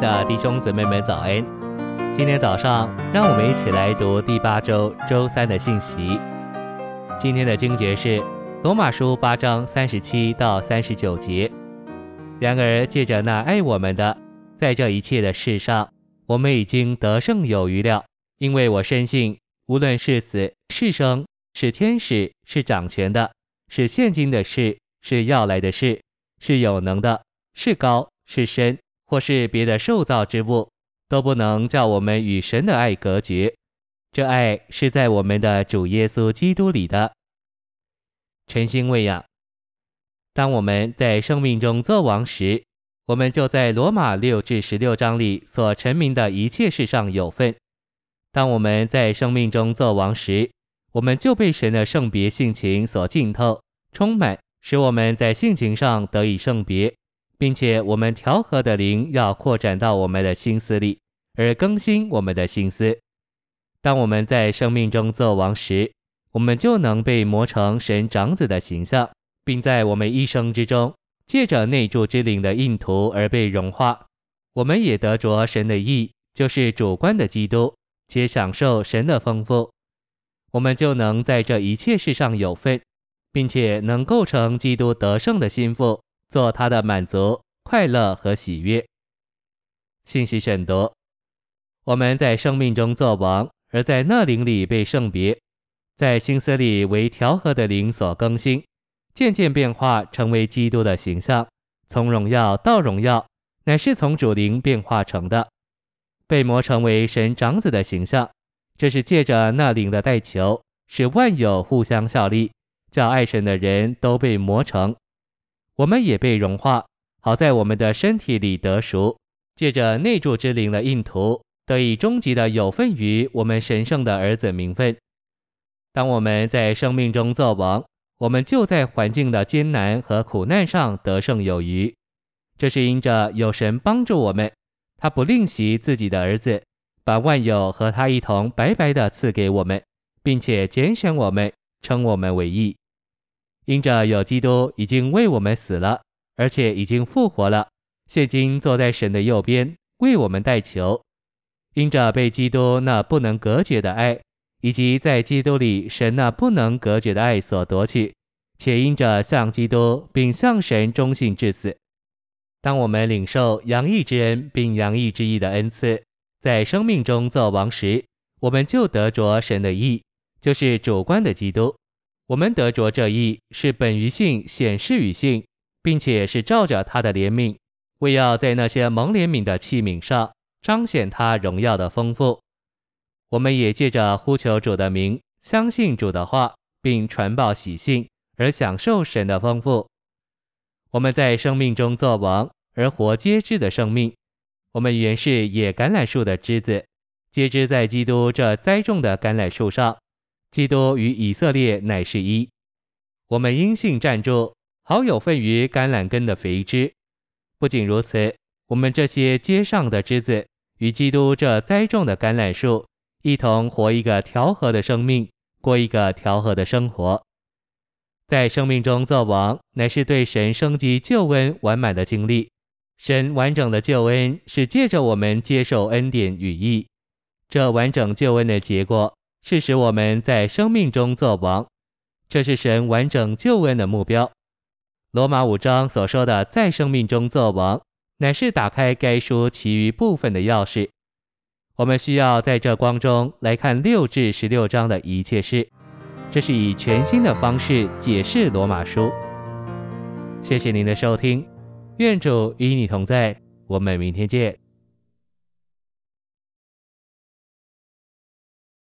的弟兄姊妹们早安！今天早上，让我们一起来读第八周周三的信息。今天的经节是罗马书八章三十七到三十九节。然而借着那爱我们的，在这一切的事上，我们已经得胜有余了。因为我深信，无论是死是生，是天使，是掌权的，是现今的事，是要来的事，是有能的，是高是深。或是别的受造之物，都不能叫我们与神的爱隔绝。这爱是在我们的主耶稣基督里的。晨星喂养。当我们在生命中作王时，我们就在罗马六至十六章里所陈明的一切事上有份。当我们在生命中作王时，我们就被神的圣别性情所浸透、充满，使我们在性情上得以圣别。并且我们调和的灵要扩展到我们的心思里，而更新我们的心思。当我们在生命中作王时，我们就能被磨成神长子的形象，并在我们一生之中，借着内住之灵的印图而被融化。我们也得着神的意，就是主观的基督，且享受神的丰富。我们就能在这一切事上有份，并且能构成基督得胜的心腹。做他的满足、快乐和喜悦。信息选读：我们在生命中做王，而在那灵里被圣别，在心思里为调和的灵所更新，渐渐变化成为基督的形象，从荣耀到荣耀，乃是从主灵变化成的，被磨成为神长子的形象。这是借着那灵的代求，使万有互相效力，叫爱神的人都被磨成。我们也被融化，好在我们的身体里得熟，借着内住之灵的印图，得以终极的有份于我们神圣的儿子名分。当我们在生命中作王，我们就在环境的艰难和苦难上得胜有余。这是因着有神帮助我们，他不吝惜自己的儿子，把万有和他一同白白的赐给我们，并且拣选我们，称我们为义。因着有基督已经为我们死了，而且已经复活了，现今坐在神的右边为我们代求。因着被基督那不能隔绝的爱，以及在基督里神那不能隔绝的爱所夺取，且因着向基督并向神忠信至死，当我们领受洋溢之恩并洋溢之意的恩赐，在生命中作王时，我们就得着神的意，就是主观的基督。我们得着这义，是本于性显示于性，并且是照着他的怜悯，为要在那些蒙怜悯的器皿上彰显他荣耀的丰富。我们也借着呼求主的名，相信主的话，并传报喜信，而享受神的丰富。我们在生命中作王，而活皆知的生命。我们原是野橄榄树的枝子，皆枝在基督这栽种的橄榄树上。基督与以色列乃是一，我们因信站住，好有份于橄榄根的肥枝。不仅如此，我们这些街上的枝子，与基督这栽种的橄榄树，一同活一个调和的生命，过一个调和的生活。在生命中作王，乃是对神生机救恩完满的经历。神完整的救恩是借着我们接受恩典与义，这完整救恩的结果。是使我们在生命中作王，这是神完整救恩的目标。罗马五章所说的在生命中作王，乃是打开该书其余部分的钥匙。我们需要在这光中来看六至十六章的一切事，这是以全新的方式解释罗马书。谢谢您的收听，愿主与你同在，我们明天见。